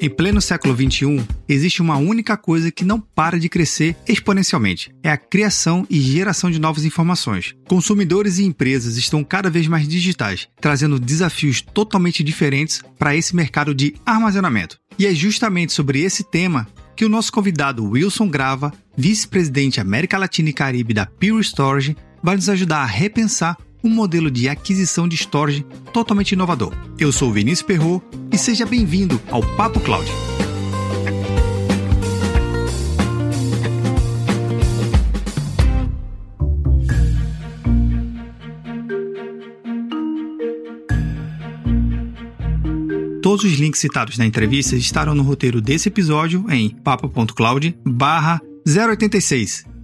Em pleno século XXI, existe uma única coisa que não para de crescer exponencialmente: é a criação e geração de novas informações. Consumidores e empresas estão cada vez mais digitais, trazendo desafios totalmente diferentes para esse mercado de armazenamento. E é justamente sobre esse tema que o nosso convidado Wilson Grava, vice-presidente América Latina e Caribe da Pure Storage, vai nos ajudar a repensar um modelo de aquisição de storage totalmente inovador. Eu sou Vinícius Perro e seja bem-vindo ao Papo Cloud. Todos os links citados na entrevista estarão no roteiro desse episódio em papo.cloud barra 086.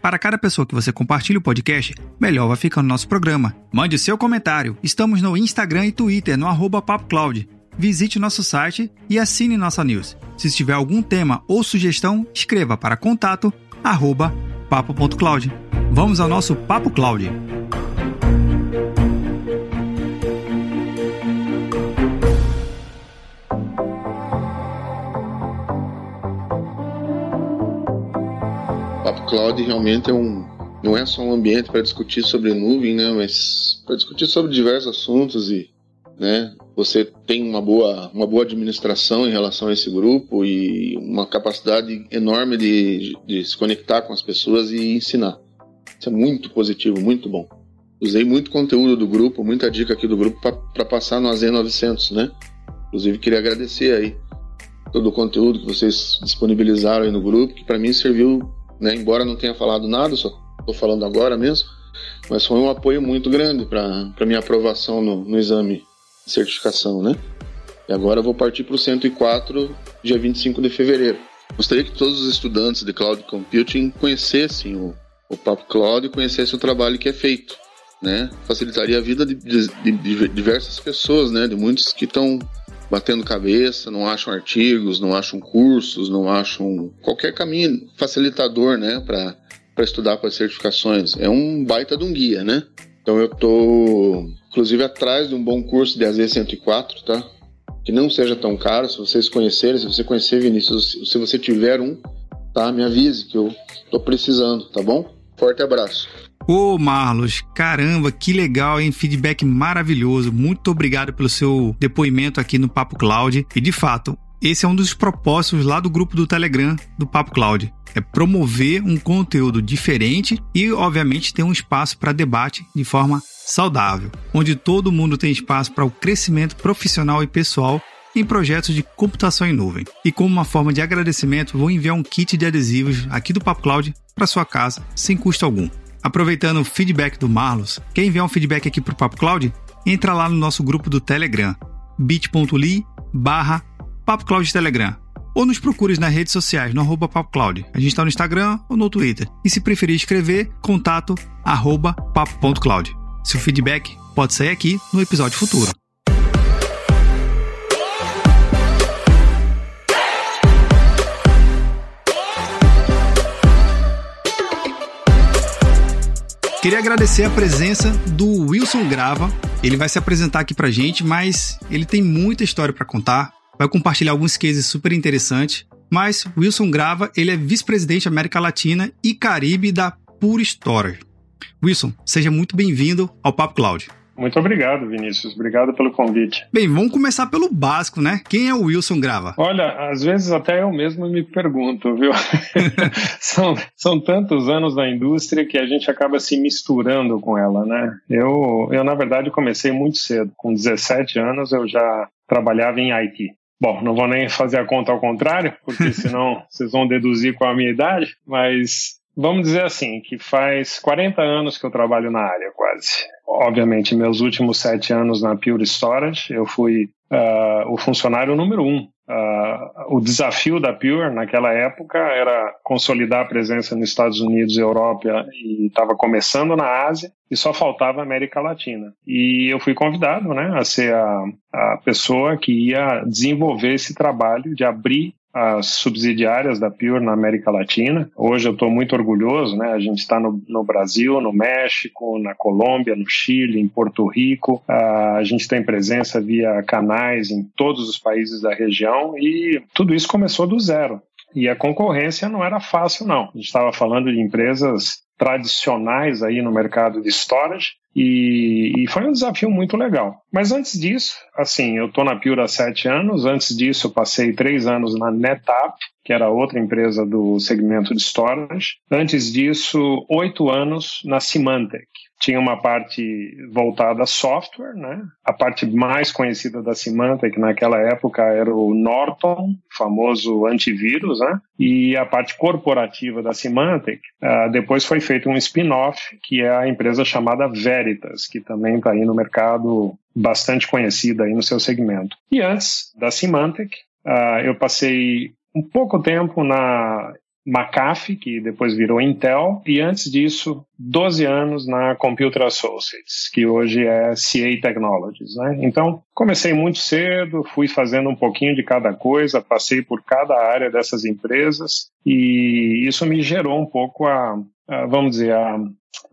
Para cada pessoa que você compartilha o podcast, melhor vai ficando nosso programa. Mande seu comentário. Estamos no Instagram e Twitter, no arroba PapoCloud. Visite nosso site e assine nossa news. Se tiver algum tema ou sugestão, escreva para contato papo.cloud. Vamos ao nosso Papo Cloud. Cloud realmente é um, não é só um ambiente para discutir sobre nuvem, né, mas para discutir sobre diversos assuntos e, né, você tem uma boa, uma boa administração em relação a esse grupo e uma capacidade enorme de, de se conectar com as pessoas e ensinar. Isso é muito positivo, muito bom. Usei muito conteúdo do grupo, muita dica aqui do grupo para passar no AZ900, né? Inclusive queria agradecer aí todo o conteúdo que vocês disponibilizaram aí no grupo, que para mim serviu né? Embora não tenha falado nada, só estou falando agora mesmo, mas foi um apoio muito grande para minha aprovação no, no, exame de certificação, né? E agora eu vou partir para o 104, dia 25 de fevereiro. Gostaria que todos os estudantes de Cloud Computing conhecessem o, o Papo Cloud e conhecessem o trabalho que é feito, né? Facilitaria a vida de, de, de diversas pessoas, né? De muitos que estão batendo cabeça, não acham artigos, não acham cursos, não acham qualquer caminho facilitador, né, para estudar para certificações. É um baita de um guia, né? Então eu tô, inclusive, atrás de um bom curso de AZ104, tá? Que não seja tão caro, se vocês conhecerem, se você conhecer, Vinícius, se você tiver um, tá? Me avise que eu tô precisando, tá bom? Forte abraço. Ô Marlos, caramba, que legal, hein? Feedback maravilhoso. Muito obrigado pelo seu depoimento aqui no Papo Cloud. E de fato, esse é um dos propósitos lá do grupo do Telegram do Papo Cloud. É promover um conteúdo diferente e, obviamente, ter um espaço para debate de forma saudável, onde todo mundo tem espaço para o crescimento profissional e pessoal em projetos de computação em nuvem. E como uma forma de agradecimento, vou enviar um kit de adesivos aqui do Papo Cloud para sua casa, sem custo algum. Aproveitando o feedback do Marlos, quer enviar um feedback aqui para o Papo Cloud? Entra lá no nosso grupo do Telegram, bit.ly barra Telegram. Ou nos procure nas redes sociais, no arroba. A gente está no Instagram ou no Twitter. E se preferir escrever, contato arroba papo.cloud. Seu feedback pode sair aqui no episódio futuro. Queria agradecer a presença do Wilson Grava. Ele vai se apresentar aqui pra gente, mas ele tem muita história para contar. Vai compartilhar alguns cases super interessantes. Mas Wilson Grava, ele é vice-presidente América Latina e Caribe da Pure Storage. Wilson, seja muito bem-vindo ao Papo Cloud. Muito obrigado, Vinícius. Obrigado pelo convite. Bem, vamos começar pelo básico, né? Quem é o Wilson Grava? Olha, às vezes até eu mesmo me pergunto, viu? são, são tantos anos na indústria que a gente acaba se misturando com ela, né? Eu, eu, na verdade, comecei muito cedo. Com 17 anos, eu já trabalhava em IT. Bom, não vou nem fazer a conta ao contrário, porque senão vocês vão deduzir qual a minha idade, mas vamos dizer assim, que faz 40 anos que eu trabalho na área, quase. Obviamente, meus últimos sete anos na Pure Storage, eu fui uh, o funcionário número um uh, o desafio da Pure naquela época era consolidar a presença nos Estados Unidos e Europa e estava começando na Ásia e só faltava América Latina. E eu fui convidado né, a ser a, a pessoa que ia desenvolver esse trabalho de abrir as subsidiárias da Pure na América Latina. Hoje eu estou muito orgulhoso, né? A gente está no, no, Brasil, no México, na Colômbia, no Chile, em Porto Rico. Uh, a gente tem presença via canais em todos os países da região e tudo isso começou do zero. E a concorrência não era fácil, não. A gente estava falando de empresas tradicionais aí no mercado de storage e, e, foi um desafio muito legal. Mas antes disso, assim, eu estou na Pure há sete anos. Antes disso, eu passei três anos na NetApp, que era outra empresa do segmento de storage. Antes disso, oito anos na Symantec tinha uma parte voltada a software, né? A parte mais conhecida da Symantec naquela época era o Norton, famoso antivírus, né? E a parte corporativa da Symantec, uh, depois foi feito um spin-off, que é a empresa chamada Veritas, que também está aí no mercado bastante conhecida aí no seu segmento. E antes da Symantec, uh, eu passei um pouco tempo na McAfee, que depois virou Intel, e antes disso, 12 anos na Computer Associates, que hoje é CA Technologies. Né? Então, comecei muito cedo, fui fazendo um pouquinho de cada coisa, passei por cada área dessas empresas, e isso me gerou um pouco a, a vamos dizer, a,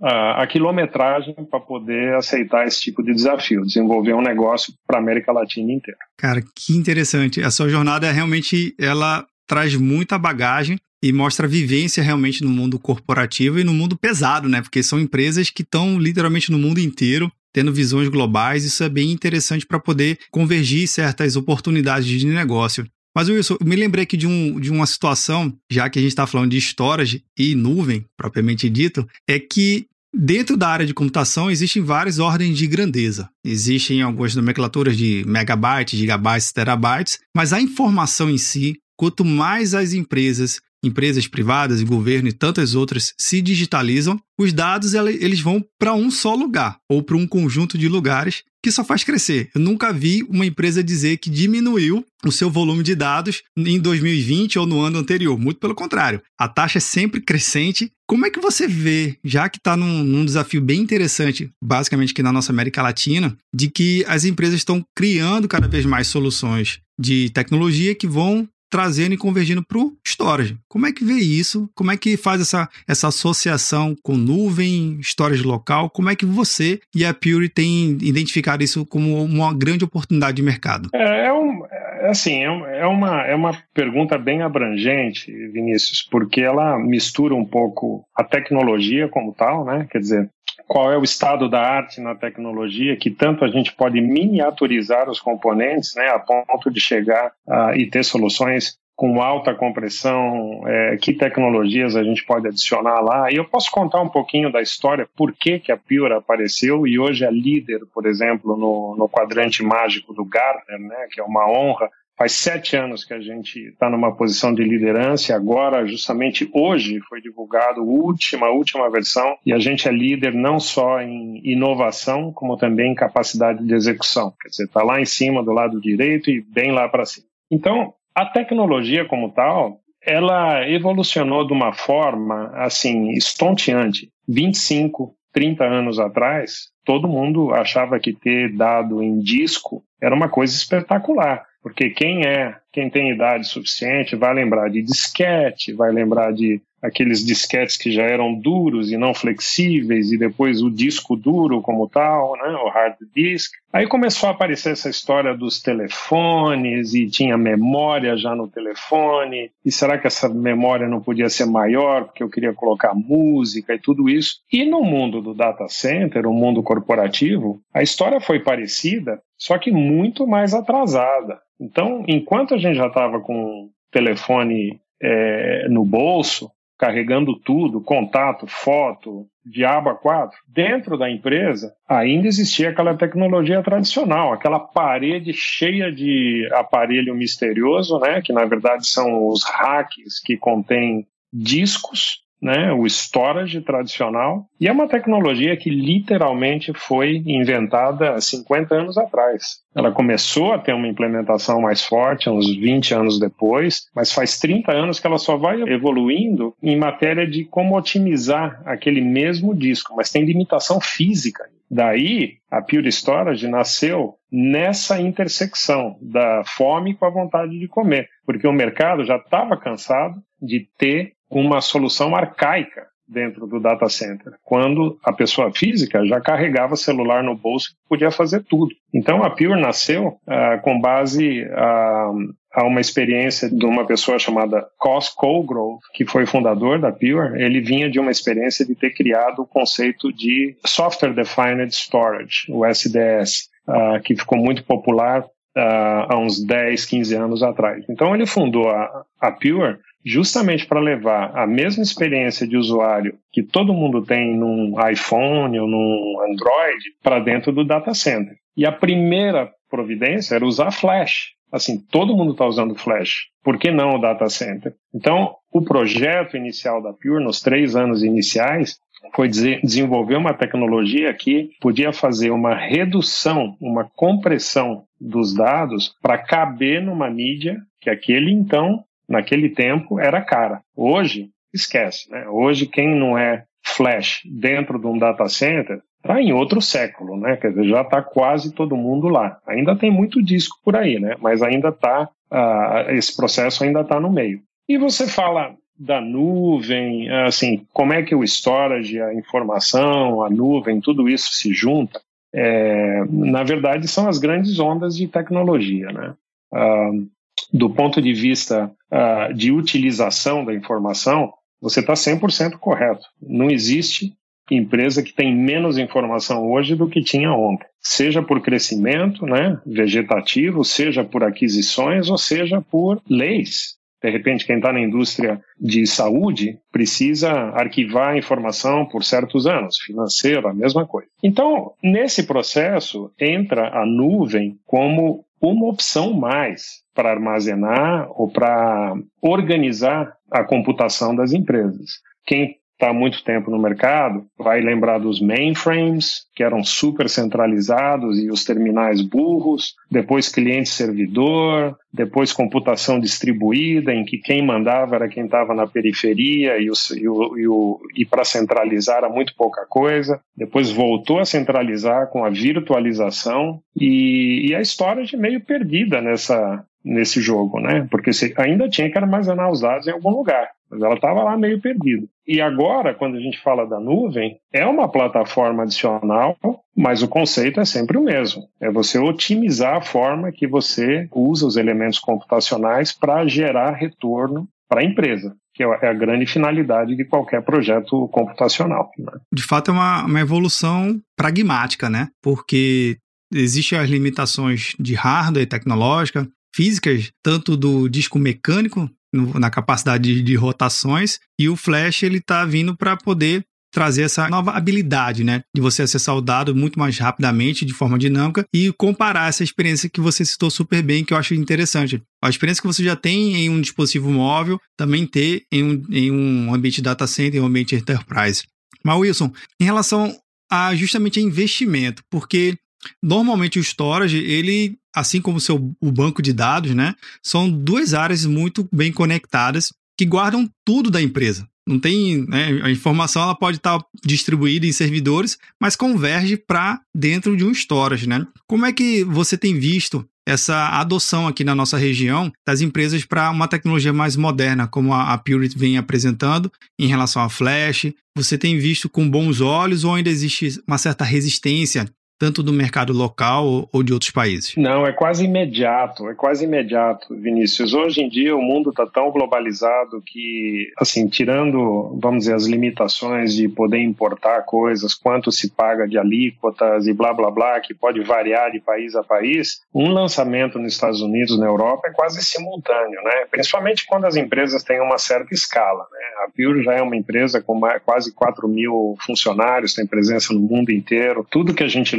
a, a quilometragem para poder aceitar esse tipo de desafio, desenvolver um negócio para a América Latina inteira. Cara, que interessante. A sua jornada realmente ela traz muita bagagem e mostra vivência realmente no mundo corporativo e no mundo pesado, né? Porque são empresas que estão literalmente no mundo inteiro tendo visões globais. Isso é bem interessante para poder convergir certas oportunidades de negócio. Mas, Wilson, eu me lembrei aqui de, um, de uma situação, já que a gente está falando de storage e nuvem, propriamente dito, é que dentro da área de computação existem várias ordens de grandeza. Existem algumas nomenclaturas de megabytes, gigabytes, terabytes, mas a informação em si, quanto mais as empresas empresas privadas, governo e tantas outras se digitalizam, os dados eles vão para um só lugar ou para um conjunto de lugares que só faz crescer. Eu nunca vi uma empresa dizer que diminuiu o seu volume de dados em 2020 ou no ano anterior. Muito pelo contrário, a taxa é sempre crescente. Como é que você vê, já que está num, num, desafio bem interessante, basicamente aqui na nossa América Latina, de que as empresas estão criando cada vez mais soluções de tecnologia que vão trazendo e convergindo para o storage. Como é que vê isso? Como é que faz essa, essa associação com nuvem, storage local? Como é que você e a Pure têm identificado isso como uma grande oportunidade de mercado? É, é, um, é assim, é, uma, é uma pergunta bem abrangente, Vinícius, porque ela mistura um pouco a tecnologia como tal, né? Quer dizer, qual é o estado da arte na tecnologia, que tanto a gente pode miniaturizar os componentes, né, a ponto de chegar uh, e ter soluções com alta compressão, é, que tecnologias a gente pode adicionar lá. E eu posso contar um pouquinho da história, por que, que a Pure apareceu e hoje é líder, por exemplo, no, no quadrante mágico do Gartner, né, que é uma honra Faz sete anos que a gente está numa posição de liderança e agora, justamente hoje, foi divulgado a última, última versão e a gente é líder não só em inovação, como também em capacidade de execução. Quer dizer, está lá em cima do lado direito e bem lá para cima. Então, a tecnologia como tal, ela evolucionou de uma forma, assim, estonteante. 25, 30 anos atrás, todo mundo achava que ter dado em disco era uma coisa espetacular. Porque quem é, quem tem idade suficiente vai lembrar de disquete, vai lembrar de aqueles disquetes que já eram duros e não flexíveis, e depois o disco duro como tal, né, o hard disk. Aí começou a aparecer essa história dos telefones, e tinha memória já no telefone, e será que essa memória não podia ser maior, porque eu queria colocar música e tudo isso. E no mundo do data center, o mundo corporativo, a história foi parecida, só que muito mais atrasada. Então, enquanto a gente já estava com o telefone é, no bolso, carregando tudo, contato, foto, diabo a quatro, dentro da empresa ainda existia aquela tecnologia tradicional, aquela parede cheia de aparelho misterioso, né, que na verdade são os hacks que contêm discos né, o storage tradicional, e é uma tecnologia que literalmente foi inventada há 50 anos atrás. Ela começou a ter uma implementação mais forte uns 20 anos depois, mas faz 30 anos que ela só vai evoluindo em matéria de como otimizar aquele mesmo disco, mas tem limitação física. Daí, a Pure Storage nasceu nessa intersecção da fome com a vontade de comer, porque o mercado já estava cansado de ter uma solução arcaica dentro do data center, quando a pessoa física já carregava celular no bolso e podia fazer tudo. Então a Pure nasceu uh, com base uh, a uma experiência de uma pessoa chamada Cos Colgrove, que foi fundador da Pure. Ele vinha de uma experiência de ter criado o conceito de Software Defined Storage, o SDS, uh, ah, que ficou muito popular há uns 10, 15 anos atrás. Então ele fundou a, a Pure justamente para levar a mesma experiência de usuário que todo mundo tem num iPhone ou num Android para dentro do data center. E a primeira providência era usar Flash. Assim, todo mundo está usando Flash. Por que não o data center? Então, o projeto inicial da Pure, nos três anos iniciais, foi desenvolver uma tecnologia que podia fazer uma redução, uma compressão dos dados para caber numa mídia que aquele então naquele tempo era cara. Hoje, esquece. Né? Hoje, quem não é flash dentro de um data center está em outro século, né? Quer dizer, já está quase todo mundo lá. Ainda tem muito disco por aí, né? Mas ainda está, uh, esse processo ainda está no meio. E você fala da nuvem, assim, como é que o storage, a informação, a nuvem, tudo isso se junta? É, na verdade, são as grandes ondas de tecnologia, né? Uh, do ponto de vista uh, de utilização da informação, você está 100% correto. Não existe empresa que tem menos informação hoje do que tinha ontem, seja por crescimento né, vegetativo, seja por aquisições, ou seja por leis. De repente, quem está na indústria de saúde precisa arquivar a informação por certos anos, financeiro, a mesma coisa. Então, nesse processo, entra a nuvem como uma opção mais para armazenar ou para organizar a computação das empresas. Quem está há muito tempo no mercado, vai lembrar dos mainframes, que eram super centralizados, e os terminais burros, depois cliente-servidor, depois computação distribuída, em que quem mandava era quem estava na periferia, e, o, e, o, e, e para centralizar era muito pouca coisa. Depois voltou a centralizar com a virtualização, e, e a história de meio perdida nessa, nesse jogo, né? Porque você ainda tinha que armazenar os dados em algum lugar, mas ela estava lá meio perdida. E agora, quando a gente fala da nuvem, é uma plataforma adicional, mas o conceito é sempre o mesmo. É você otimizar a forma que você usa os elementos computacionais para gerar retorno para a empresa que é a grande finalidade de qualquer projeto computacional. Né? De fato, é uma, uma evolução pragmática, né? Porque existem as limitações de hardware tecnológica, físicas, tanto do disco mecânico, no, na capacidade de, de, rotações, e o Flash ele está vindo para poder trazer essa nova habilidade, né, de você acessar o dado muito mais rapidamente, de forma dinâmica e comparar essa experiência que você citou super bem, que eu acho interessante. A experiência que você já tem em um dispositivo móvel, também ter em um, em um ambiente data center, em um ambiente enterprise. Mas Wilson, em relação a justamente a investimento, porque Normalmente o storage, ele, assim como o seu o banco de dados, né, são duas áreas muito bem conectadas que guardam tudo da empresa. Não tem, né, a informação ela pode estar distribuída em servidores, mas converge para dentro de um storage, né? Como é que você tem visto essa adoção aqui na nossa região das empresas para uma tecnologia mais moderna, como a, a Purity vem apresentando em relação a Flash? Você tem visto com bons olhos ou ainda existe uma certa resistência tanto do mercado local ou de outros países? Não, é quase imediato, é quase imediato, Vinícius. Hoje em dia o mundo está tão globalizado que, assim, tirando, vamos dizer, as limitações de poder importar coisas, quanto se paga de alíquotas e blá blá blá, que pode variar de país a país, um lançamento nos Estados Unidos, na Europa, é quase simultâneo, né? Principalmente quando as empresas têm uma certa escala, né? A Pure já é uma empresa com quase 4 mil funcionários, tem presença no mundo inteiro. Tudo que a gente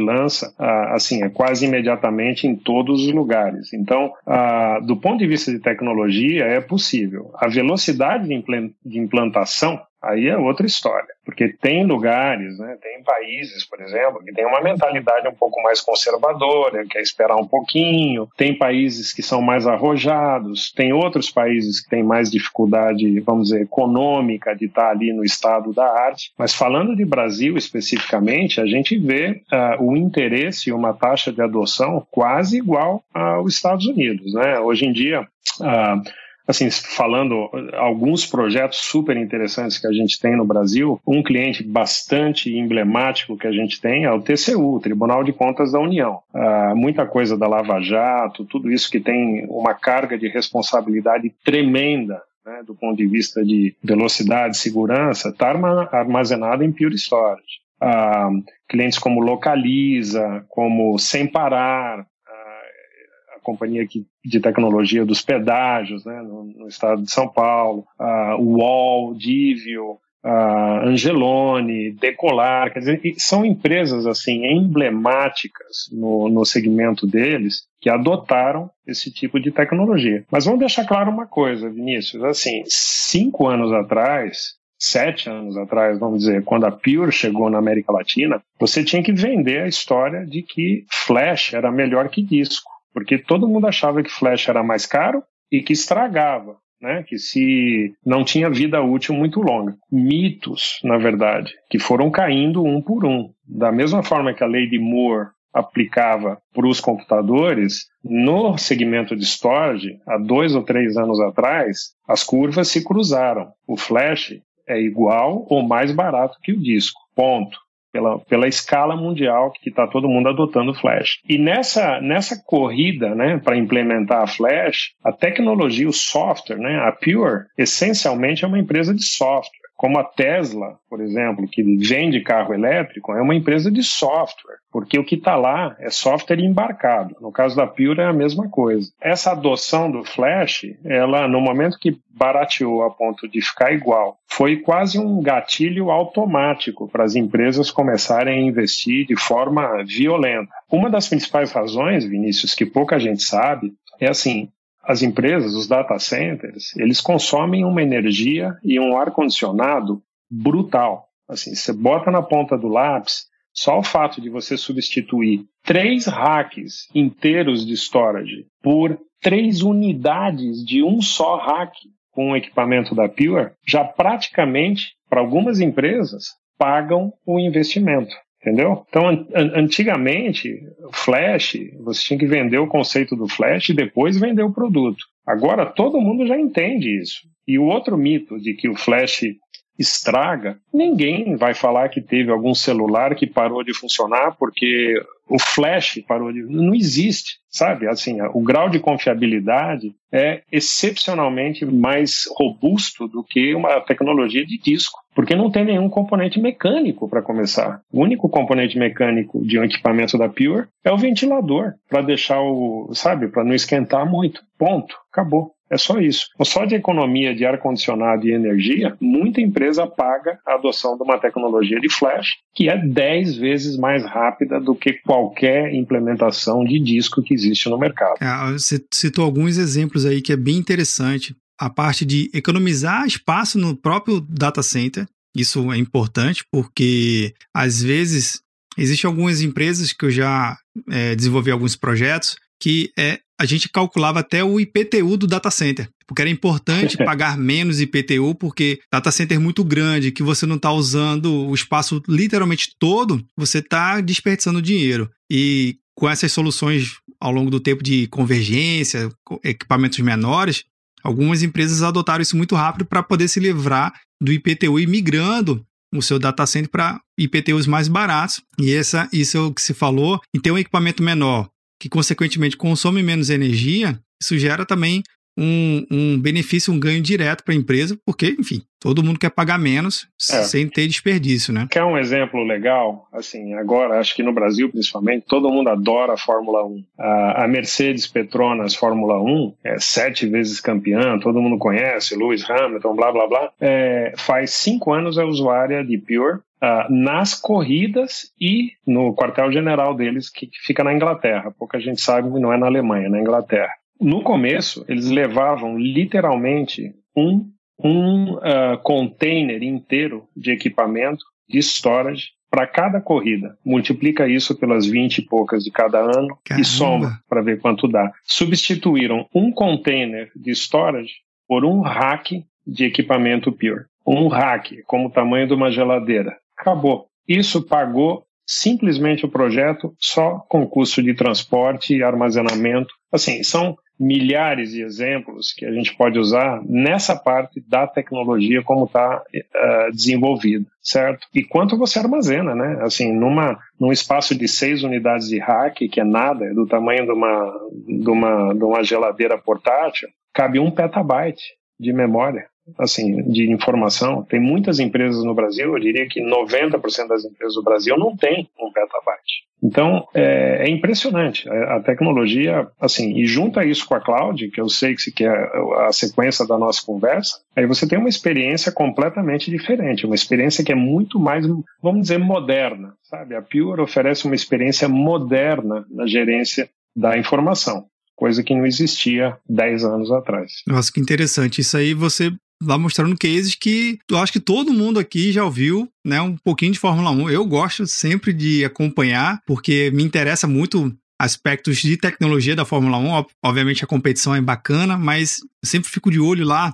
ah, assim, é quase imediatamente em todos os lugares. Então, ah, do ponto de vista de tecnologia, é possível. A velocidade de implantação aí é outra história. Porque tem lugares, né, tem países, por exemplo, que tem uma mentalidade um pouco mais conservadora, quer esperar um pouquinho, tem países que são mais arrojados, tem outros países que têm mais dificuldade, vamos dizer, econômica de estar ali no estado da arte. Mas falando de Brasil especificamente, a gente vê uh, o interesse e uma taxa de adoção quase igual aos Estados Unidos. Né? Hoje em dia, uh, assim, falando alguns projetos super interessantes que a gente tem no Brasil, um cliente bastante emblemático que a gente tem é o TCU, Tribunal de Contas da União. Ah, muita coisa da Lava Jato, tudo isso que tem uma carga de responsabilidade tremenda né, do ponto de vista de velocidade, segurança, está armazenado em Pure Storage. Ah, clientes como Localiza, como Sem Parar, companhia que, de tecnologia dos pedágios né, no, no estado de São Paulo, a UOL, Divio, a Angelone, Decolar, quer dizer, são empresas assim emblemáticas no, no segmento deles que adotaram esse tipo de tecnologia. Mas vamos deixar claro uma coisa, Vinícius, assim, cinco anos atrás, sete anos atrás, vamos dizer, quando a Pure chegou na América Latina, você tinha que vender a história de que flash era melhor que disco porque todo mundo achava que flash era mais caro e que estragava, né? Que se não tinha vida útil muito longa. Mitos, na verdade, que foram caindo um por um. Da mesma forma que a lei de Moore aplicava para os computadores, no segmento de storage, há dois ou três anos atrás, as curvas se cruzaram. O flash é igual ou mais barato que o disco. Ponto pela, pela escala mundial que está todo mundo adotando Flash. E nessa, nessa corrida né, para implementar a Flash, a tecnologia, o software, né, a Pure, essencialmente é uma empresa de software como a Tesla, por exemplo, que vende carro elétrico, é uma empresa de software, porque o que está lá é software embarcado. No caso da Pure é a mesma coisa. Essa adoção do Flash, ela no momento que barateou a ponto de ficar igual, foi quase um gatilho automático para as empresas começarem a investir de forma violenta. Uma das principais razões, Vinícius, que pouca gente sabe, é assim, as empresas, os data centers, eles consomem uma energia e um ar-condicionado brutal. Assim, você bota na ponta do lápis, só o fato de você substituir três racks inteiros de storage por três unidades de um só rack com o equipamento da Pure, já praticamente, para algumas empresas, pagam o investimento. Entendeu? Então, an antigamente, Flash, você tinha que vender o conceito do Flash e depois vender o produto. Agora, todo mundo já entende isso. E o outro mito de que o Flash estraga, ninguém vai falar que teve algum celular que parou de funcionar porque o flash parou de. Não existe, sabe? Assim, o grau de confiabilidade é excepcionalmente mais robusto do que uma tecnologia de disco, porque não tem nenhum componente mecânico para começar. O único componente mecânico de um equipamento da Pure é o ventilador, para deixar o, sabe, para não esquentar muito. Ponto, acabou. É só isso. Só de economia de ar-condicionado e energia, muita empresa paga a adoção de uma tecnologia de flash que é 10 vezes mais rápida do que qualquer implementação de disco que existe no mercado. É, você citou alguns exemplos aí que é bem interessante. A parte de economizar espaço no próprio data center, isso é importante porque às vezes existem algumas empresas que eu já é, desenvolvi alguns projetos que é, a gente calculava até o IPTU do data center, porque era importante pagar menos IPTU, porque data center é muito grande, que você não está usando o espaço literalmente todo, você está desperdiçando dinheiro. E com essas soluções ao longo do tempo de convergência, equipamentos menores, algumas empresas adotaram isso muito rápido para poder se livrar do IPTU e migrando o seu data center para IPTUs mais baratos. E essa, isso é o que se falou, em ter um equipamento menor que consequentemente consome menos energia, isso gera também um, um benefício, um ganho direto para a empresa, porque, enfim, todo mundo quer pagar menos é. sem ter desperdício, né? Quer um exemplo legal? Assim, agora, acho que no Brasil, principalmente, todo mundo adora a Fórmula 1. A, Mercedes Petronas Fórmula 1 é sete vezes campeã, todo mundo conhece, Lewis Hamilton, blá, blá, blá. É, faz cinco anos é usuária de Pure, Uh, nas corridas e no quartel-general deles, que, que, fica na Inglaterra. Pouca gente sabe, não é na Alemanha, é na Inglaterra. No começo, eles levavam literalmente um um uh, container inteiro de equipamento de storage para cada corrida. Multiplica isso pelas 20 e poucas de cada ano Caramba. e soma para ver quanto dá. Substituíram um container de storage por um rack de equipamento Pure. Um rack, como o tamanho de uma geladeira. Acabou. Isso pagou simplesmente o projeto só com custo de transporte e armazenamento. Assim, são milhares de exemplos que a gente pode usar nessa parte da tecnologia como está uh, eh, desenvolvida, certo? E quanto você armazena, né? Assim, numa, num espaço de seis unidades de rack, que é nada, é do tamanho de uma, de uma, de uma geladeira portátil, cabe um petabyte de memória assim, de informação. Tem muitas empresas no Brasil, eu diria que 90% das empresas do Brasil não tem um petabyte. Então, é, é, impressionante a tecnologia, assim, e junta isso com a cloud, que eu sei que, é a sequência da nossa conversa, aí você tem uma experiência completamente diferente, uma experiência que é muito mais, vamos dizer, moderna, sabe? A Pure oferece uma experiência moderna na gerência da informação coisa que não existia 10 anos atrás. Nossa, que interessante. Isso aí você lá mostrando cases que eu acho que todo mundo aqui já ouviu, né, um pouquinho de Fórmula 1. Eu gosto sempre de acompanhar, porque me interessa muito aspectos de tecnologia da Fórmula 1. Obviamente a competição é bacana, mas sempre fico de olho lá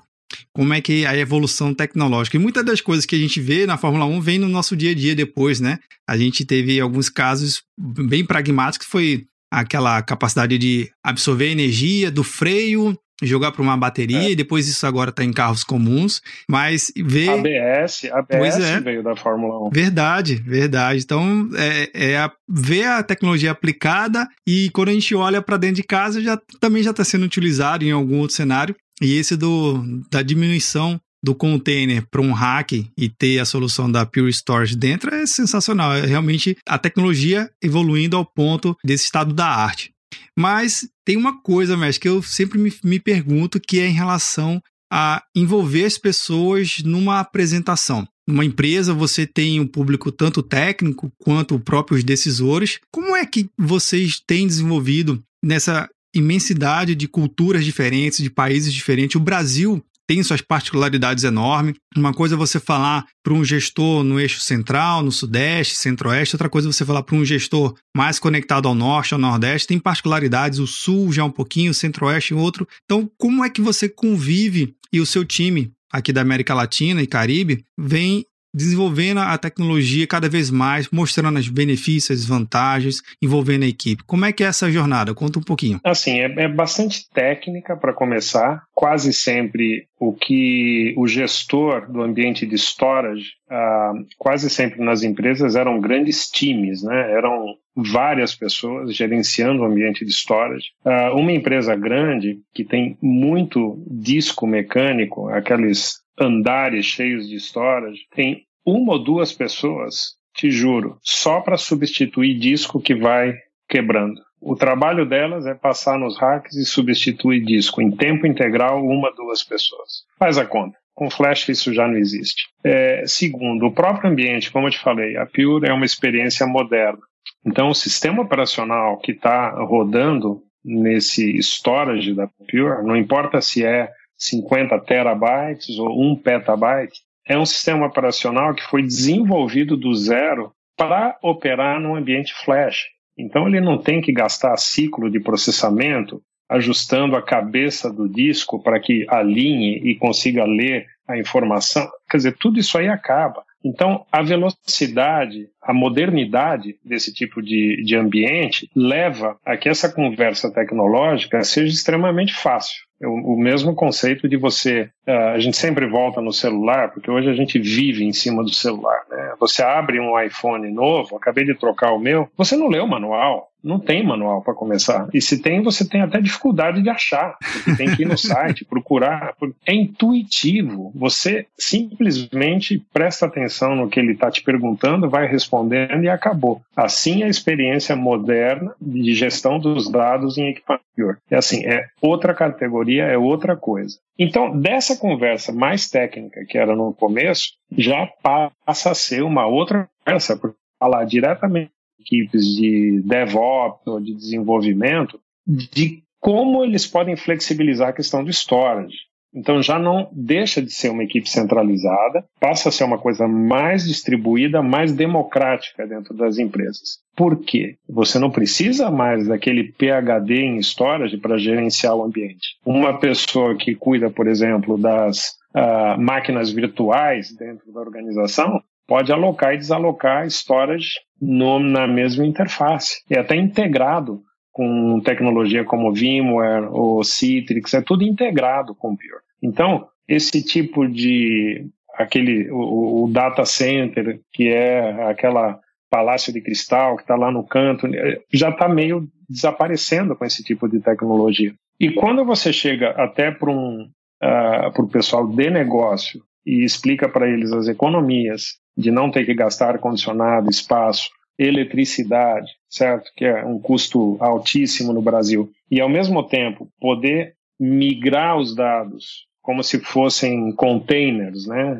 como é que é a evolução tecnológica. E muitas das coisas que a gente vê na Fórmula 1 vem no nosso dia a dia depois, né? A gente teve alguns casos bem pragmáticos, foi aquela capacidade de absorver energia do freio jogar para uma bateria é. e depois isso agora está em carros comuns, mas ver ABS, ABS é. veio da Fórmula 1. Verdade, verdade. Então é, é a, ver a tecnologia aplicada e quando a gente olha para dentro de casa já também já está sendo utilizado em algum outro cenário e esse do da diminuição do container para um rack e ter a solução da Pure Storage dentro é sensacional. É realmente a tecnologia evoluindo ao ponto desse estado da arte. Mas tem uma coisa, mestre, que eu sempre me, me pergunto, que é em relação a envolver as pessoas numa apresentação. Numa empresa, você tem um público tanto técnico quanto próprios decisores. Como é que vocês têm desenvolvido nessa imensidade de culturas diferentes, de países diferentes? O Brasil tem suas particularidades enormes. Uma coisa é você falar para um gestor no eixo central, no sudeste, centro-oeste, outra coisa é você falar para um gestor mais conectado ao norte, ao nordeste, tem particularidades, o sul já um pouquinho, o centro-oeste outro. Então, como é que você convive e o seu time aqui da América Latina e Caribe vem desenvolvendo a tecnologia cada vez mais, mostrando os benefícios, as vantagens, envolvendo a equipe. Como é que é essa jornada? Conta um pouquinho. Assim, é, é bastante técnica para começar. Quase sempre o que o gestor do ambiente de storage, ah, quase sempre nas empresas eram grandes times, né? Eram várias pessoas gerenciando o ambiente de storage. Ah, uma empresa grande que tem muito disco mecânico, aqueles andares cheios de storage, tem uma ou duas pessoas, te juro, só para substituir disco que vai quebrando. O trabalho delas é passar nos racks e substituir disco em tempo integral, uma, duas pessoas. Faz a conta. Com Flash isso já não existe. É, segundo, o próprio ambiente, como eu te falei, a Pure é uma experiência moderna. Então, o sistema operacional que está rodando nesse storage da Pure, não importa se é 50 terabytes ou 1 petabyte, é um sistema operacional que foi desenvolvido do zero para operar num ambiente flash. Então ele não tem que gastar ciclo de processamento ajustando a cabeça do disco para que alinhe e consiga ler a informação. Quer dizer, tudo isso aí acaba. Então, a velocidade, a modernidade desse tipo de, de ambiente leva a que essa conversa tecnológica seja extremamente fácil. O, mesmo conceito de você, uh, a gente sempre volta no celular, porque hoje a gente vive em cima do celular. Né? Você abre um iPhone novo, acabei de trocar o meu, você não lê o manual, não tem manual para começar. E se tem, você tem até dificuldade de achar, porque tem que ir no site, procurar. É intuitivo. Você simplesmente presta atenção no que ele está te perguntando, vai respondendo e acabou. Assim é a experiência moderna de gestão dos dados em equipamento. É assim, é outra categoria, é outra coisa. Então, dessa conversa mais técnica que era no começo, já passa a ser uma outra conversa, porque falar diretamente equipes de DevOps ou de desenvolvimento de como eles podem flexibilizar a questão do storage. Então já não deixa de ser uma equipe centralizada, passa a ser uma coisa mais distribuída, mais democrática dentro das empresas. Por quê? Você não precisa mais daquele PhD em storage para gerenciar o ambiente. Uma pessoa que cuida, por exemplo, das uh, máquinas virtuais dentro da organização pode alocar e desalocar storage no, na mesma interface. É até integrado com tecnologia como VMware ou Citrix, é tudo integrado com o Pure. Então, esse tipo de aquele o, o data center que é aquela palácio de cristal que está lá no canto já está meio desaparecendo com esse tipo de tecnologia. E quando você chega até para um uh, o pessoal de negócio e explica para eles as economias de não ter que gastar ar condicionado, espaço, eletricidade, certo? Que é um custo altíssimo no Brasil. E, ao mesmo tempo, poder migrar os dados como se fossem containers, né?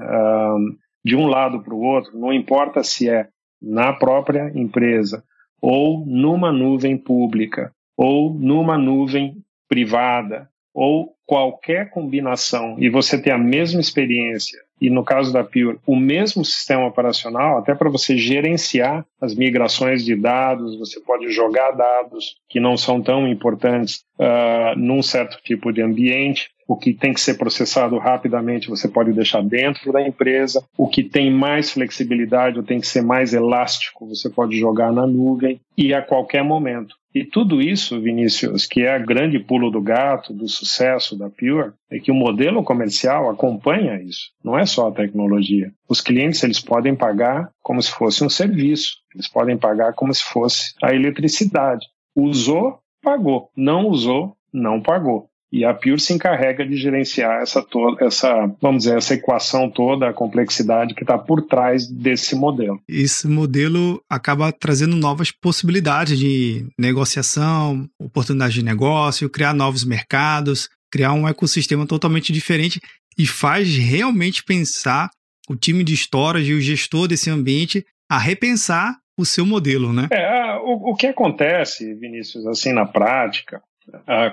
De um lado para o outro, não importa se é na própria empresa ou numa nuvem pública ou numa nuvem privada ou qualquer combinação e você ter a mesma experiência e no caso da Pure, o mesmo sistema operacional, até para você gerenciar as migrações de dados, você pode jogar dados que não são tão importantes uh, num certo tipo de ambiente. O que tem que ser processado rapidamente você pode deixar dentro da empresa. O que tem mais flexibilidade ou tem que ser mais elástico você pode jogar na nuvem e a qualquer momento. E tudo isso, Vinícius, que é o grande pulo do gato do sucesso da Pure, é que o modelo comercial acompanha isso. Não é só a tecnologia. Os clientes eles podem pagar como se fosse um serviço. Eles podem pagar como se fosse a eletricidade. Usou, pagou. Não usou, não pagou. E a Pure se encarrega de gerenciar essa toda, essa, vamos dizer, essa equação toda, a complexidade que está por trás desse modelo. Esse modelo acaba trazendo novas possibilidades de negociação, oportunidades de negócio, criar novos mercados, criar um ecossistema totalmente diferente e faz realmente pensar o time de storage e o gestor desse ambiente a repensar o seu modelo, né? É, o, o que acontece, Vinícius, assim na prática,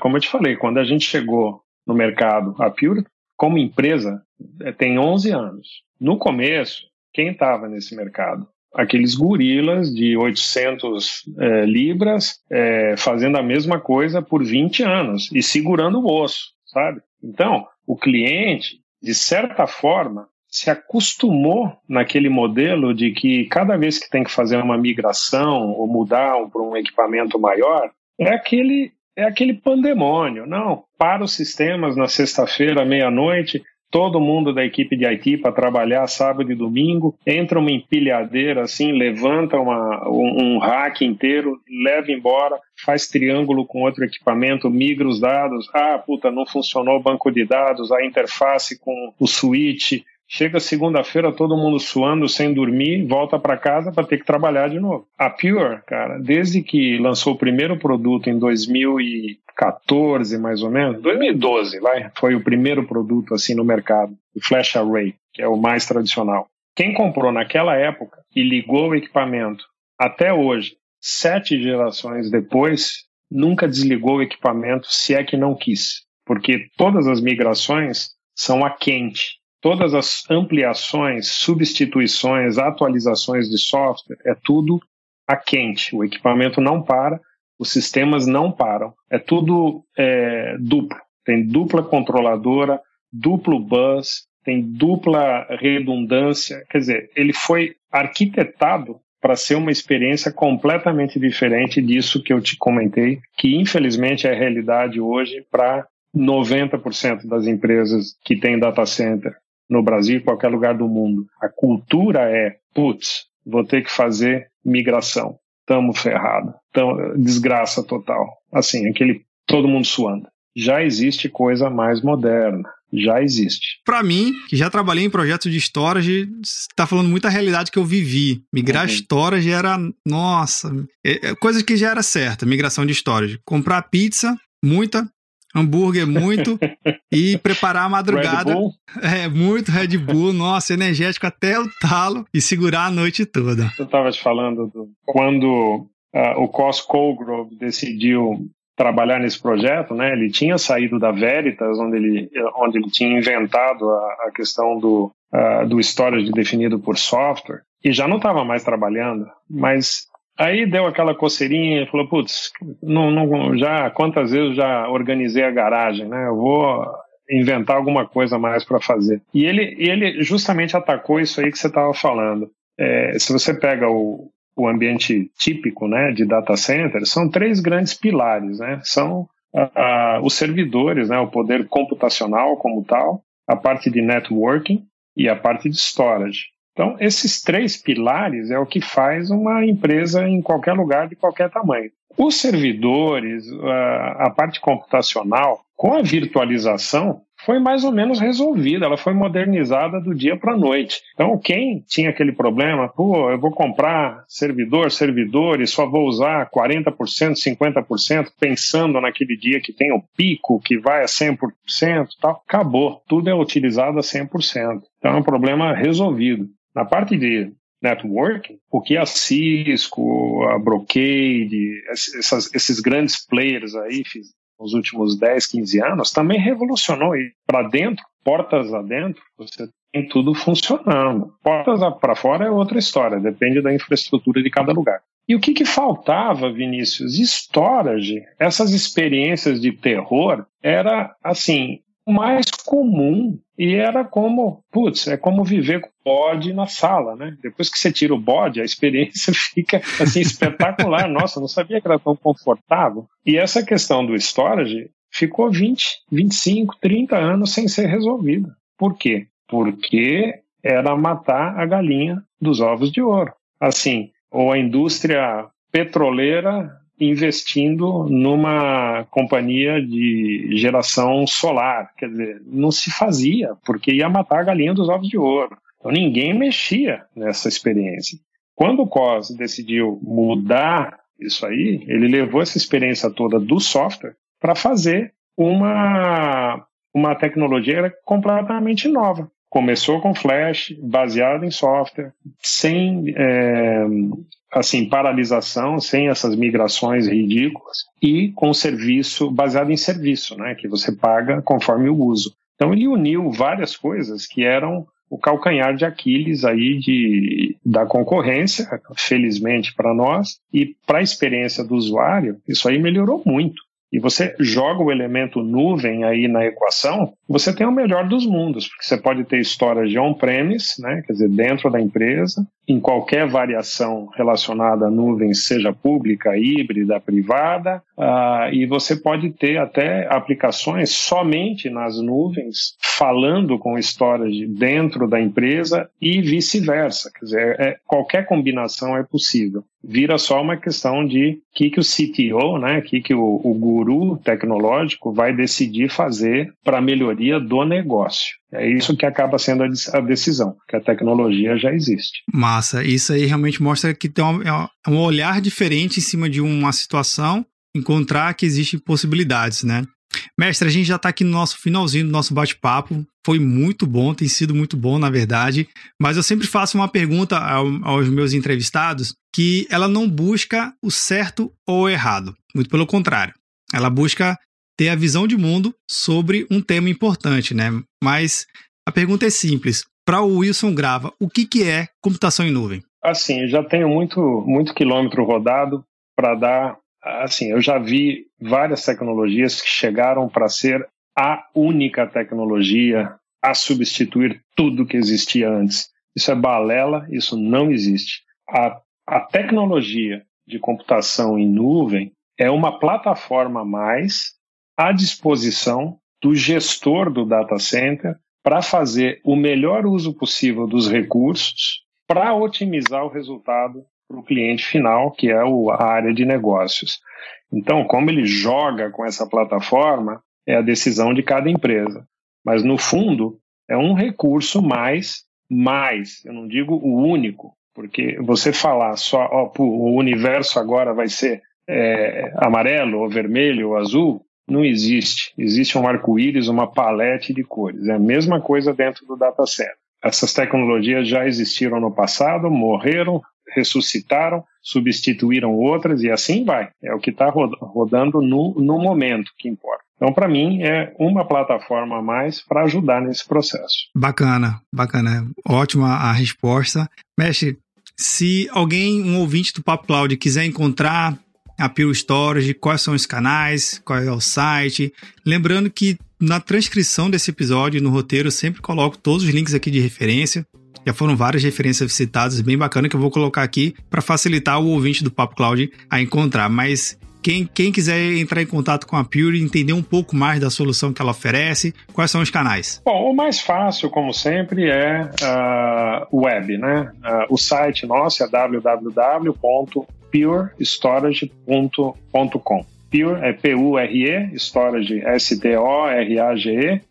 como eu te falei, quando a gente chegou no mercado, a Pure, como empresa, é, tem 11 anos. No começo, quem estava nesse mercado? Aqueles gorilas de 800 é, libras é, fazendo a mesma coisa por 20 anos e segurando o osso, sabe? Então, o cliente, de certa forma, se acostumou naquele modelo de que cada vez que tem que fazer uma migração ou mudar para um equipamento maior, é aquele é aquele pandemônio. Não, para os sistemas na sexta-feira, meia-noite, todo mundo da equipe de IT para trabalhar sábado e domingo, entra uma empilhadeira assim, levanta uma, um, um rack inteiro, leva embora, faz triângulo com outro equipamento, migra os dados, ah, puta, não funcionou o banco de dados, a interface com o switch, Chega segunda-feira, todo mundo suando, sem dormir, volta para casa para ter que trabalhar de novo. A Pure, cara, desde que lançou o primeiro produto em 2014, mais ou menos, 2012, vai, foi o primeiro produto assim no mercado, o Flash Array, que é o mais tradicional. Quem comprou naquela época e ligou o equipamento até hoje, sete gerações depois, nunca desligou o equipamento, se é que não quis, porque todas as migrações são a quente todas as ampliações, substituições, atualizações de software, é tudo a quente. O equipamento não para, os sistemas não param. É tudo é, duplo. Tem dupla controladora, duplo bus, tem dupla redundância. Quer dizer, ele foi arquitetado para ser uma experiência completamente diferente disso que eu te comentei, que infelizmente é a realidade hoje para 90% das empresas que têm data center no Brasil, em qualquer lugar do mundo. A cultura é, putz, vou ter que fazer migração. Tamo ferrado. Tamo, desgraça total. Assim, aquele todo mundo suando. Já existe coisa mais moderna. Já existe. Para mim, que já trabalhei em projetos de storage, está falando muita realidade que eu vivi. Migrar uhum. storage era, nossa, é, é, coisa que já era certa, migração de storage. Comprar pizza, muita, hambúrguer muito e preparar a madrugada. Red Bull? É, muito Red Bull, nossa, energético até o talo e segurar a noite toda. Eu estava te falando do, quando uh, o Cos Colgrove decidiu trabalhar nesse projeto, né? Ele tinha saído da Veritas, onde ele, onde ele tinha inventado a, a questão do, uh, do storage definido por software, e já não estava mais trabalhando, mas aí deu aquela coceirinha e falou, putz, não, não, já quantas vezes já organizei a garagem, né? Eu vou inventar alguma coisa mais para fazer. E ele, ele justamente atacou isso aí que você estava falando. É, se você pega o, o ambiente típico né, de data center, são três grandes pilares. Né? São os servidores, né, o poder computacional como tal, a parte de networking e a parte de storage. Então, esses três pilares é o que faz uma empresa em qualquer lugar de qualquer tamanho. Os servidores, a parte computacional, com a virtualização, foi mais ou menos resolvida, ela foi modernizada do dia para a noite. Então, quem tinha aquele problema, pô, eu vou comprar servidor, servidor e só vou usar 40%, 50%, pensando naquele dia que tem o pico, que vai a 100%, tal, acabou, tudo é utilizado a 100%. Então, é um problema resolvido. Na parte de networking, o que a Cisco, a Brocade, essas, esses grandes players aí nos últimos 10, 15 anos, também revolucionou. E para dentro, portas adentro, você tem tudo funcionando. Portas para fora é outra história, depende da infraestrutura de cada lugar. E o que, que faltava, Vinícius? Storage, essas experiências de terror, era assim, mais comum e era como, putz, é como viver com bode na sala, né? Depois que você tira o bode, a experiência fica assim espetacular. Nossa, não sabia que era tão confortável. E essa questão do storage ficou 20, 25, 30 anos sem ser resolvida. Por quê? Porque era matar a galinha dos ovos de ouro. Assim, ou a indústria petroleira investindo numa companhia de geração solar. Quer dizer, não se fazia, porque ia matar a galinha dos ovos de ouro. Então ninguém mexia nessa experiência. Quando o COS decidiu mudar isso aí, ele levou essa experiência toda do software para fazer uma, uma tecnologia completamente nova. Começou com Flash, baseado em software, sem é, assim paralisação, sem essas migrações ridículas e com serviço baseado em serviço, né, que você paga conforme o uso. Então ele uniu várias coisas que eram o calcanhar de Aquiles aí de, da concorrência, felizmente para nós, e para a experiência do usuário, isso aí melhorou muito e você joga o elemento nuvem aí na equação, você tem o melhor dos mundos, porque você pode ter histórias de on-premise, né, quer dizer, dentro da empresa, em qualquer variação relacionada à nuvem, seja pública, híbrida, privada, uh, e você pode ter até aplicações somente nas nuvens, falando com storage dentro da empresa e vice-versa. Quer dizer, é, qualquer combinação é possível. Vira só uma questão de o que, que o CTO, né, que, que o, o guru tecnológico vai decidir fazer para a melhoria do negócio. É isso que acaba sendo a decisão, que a tecnologia já existe. Massa, isso aí realmente mostra que tem um, é um olhar diferente em cima de uma situação, encontrar que existem possibilidades, né? Mestre, a gente já está aqui no nosso finalzinho do nosso bate-papo. Foi muito bom, tem sido muito bom, na verdade. Mas eu sempre faço uma pergunta aos meus entrevistados que ela não busca o certo ou o errado. Muito pelo contrário. Ela busca ter a visão de mundo sobre um tema importante, né? Mas a pergunta é simples. Para o Wilson Grava, o que, que é computação em nuvem? Assim, eu já tenho muito, muito quilômetro rodado para dar. Assim, eu já vi várias tecnologias que chegaram para ser a única tecnologia a substituir tudo que existia antes. Isso é balela, isso não existe. A, a tecnologia de computação em nuvem é uma plataforma a mais à disposição do gestor do data center para fazer o melhor uso possível dos recursos para otimizar o resultado para o cliente final, que é a área de negócios. Então, como ele joga com essa plataforma, é a decisão de cada empresa. Mas, no fundo, é um recurso mais, mais, eu não digo o único, porque você falar só, ó, o universo agora vai ser é, amarelo, ou vermelho, ou azul, não existe. Existe um arco-íris, uma palete de cores. É a mesma coisa dentro do data center. Essas tecnologias já existiram no passado, morreram, ressuscitaram, substituíram outras e assim vai. É o que está rodando no, no momento que importa. Então, para mim, é uma plataforma a mais para ajudar nesse processo. Bacana, bacana. Ótima a resposta. Mestre, se alguém, um ouvinte do Papo Cloud, quiser encontrar a Pure Storage, quais são os canais, qual é o site. Lembrando que na transcrição desse episódio, no roteiro, eu sempre coloco todos os links aqui de referência. Já foram várias referências citadas, bem bacana, que eu vou colocar aqui para facilitar o ouvinte do Papo Cloud a encontrar. Mas quem, quem quiser entrar em contato com a Pure e entender um pouco mais da solução que ela oferece, quais são os canais? Bom, o mais fácil, como sempre, é uh, web, né? Uh, o site nosso é www.purestorage.com. Pure é P-U-R-E, storage, S-T-O-R-A-G-E.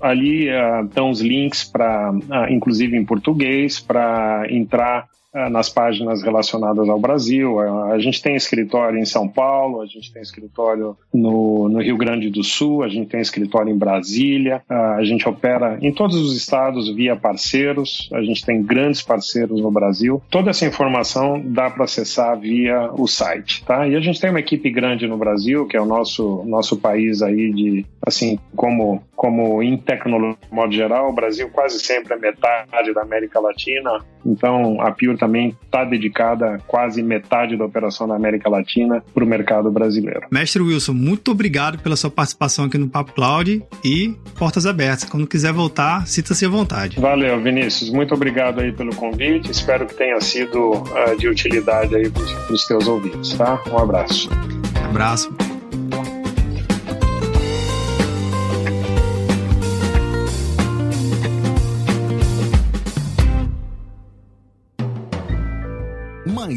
Ali uh, estão os links para, uh, inclusive em português, para entrar nas páginas relacionadas ao Brasil. É, a gente tem escritório em São Paulo, a gente tem escritório no, no Rio Grande do Sul, a gente tem escritório em Brasília, é, a gente opera em todos os estados via parceiros, a gente tem grandes parceiros no Brasil. Toda essa informação dá para acessar via o site, tá? E a gente tem uma equipe grande no Brasil, que é o nosso, nosso país aí de, assim, como, como em tecnologia, de modo geral, o Brasil quase sempre é metade da América Latina, então a Pure também está dedicada quase metade da operação da América Latina para o mercado brasileiro. Mestre Wilson, muito obrigado pela sua participação aqui no Papo Cloud e portas abertas. Quando quiser voltar, sinta-se à vontade. Valeu, Vinícius. Muito obrigado aí pelo convite. Espero que tenha sido uh, de utilidade aí para os teus ouvintes, tá? Um abraço. Um abraço.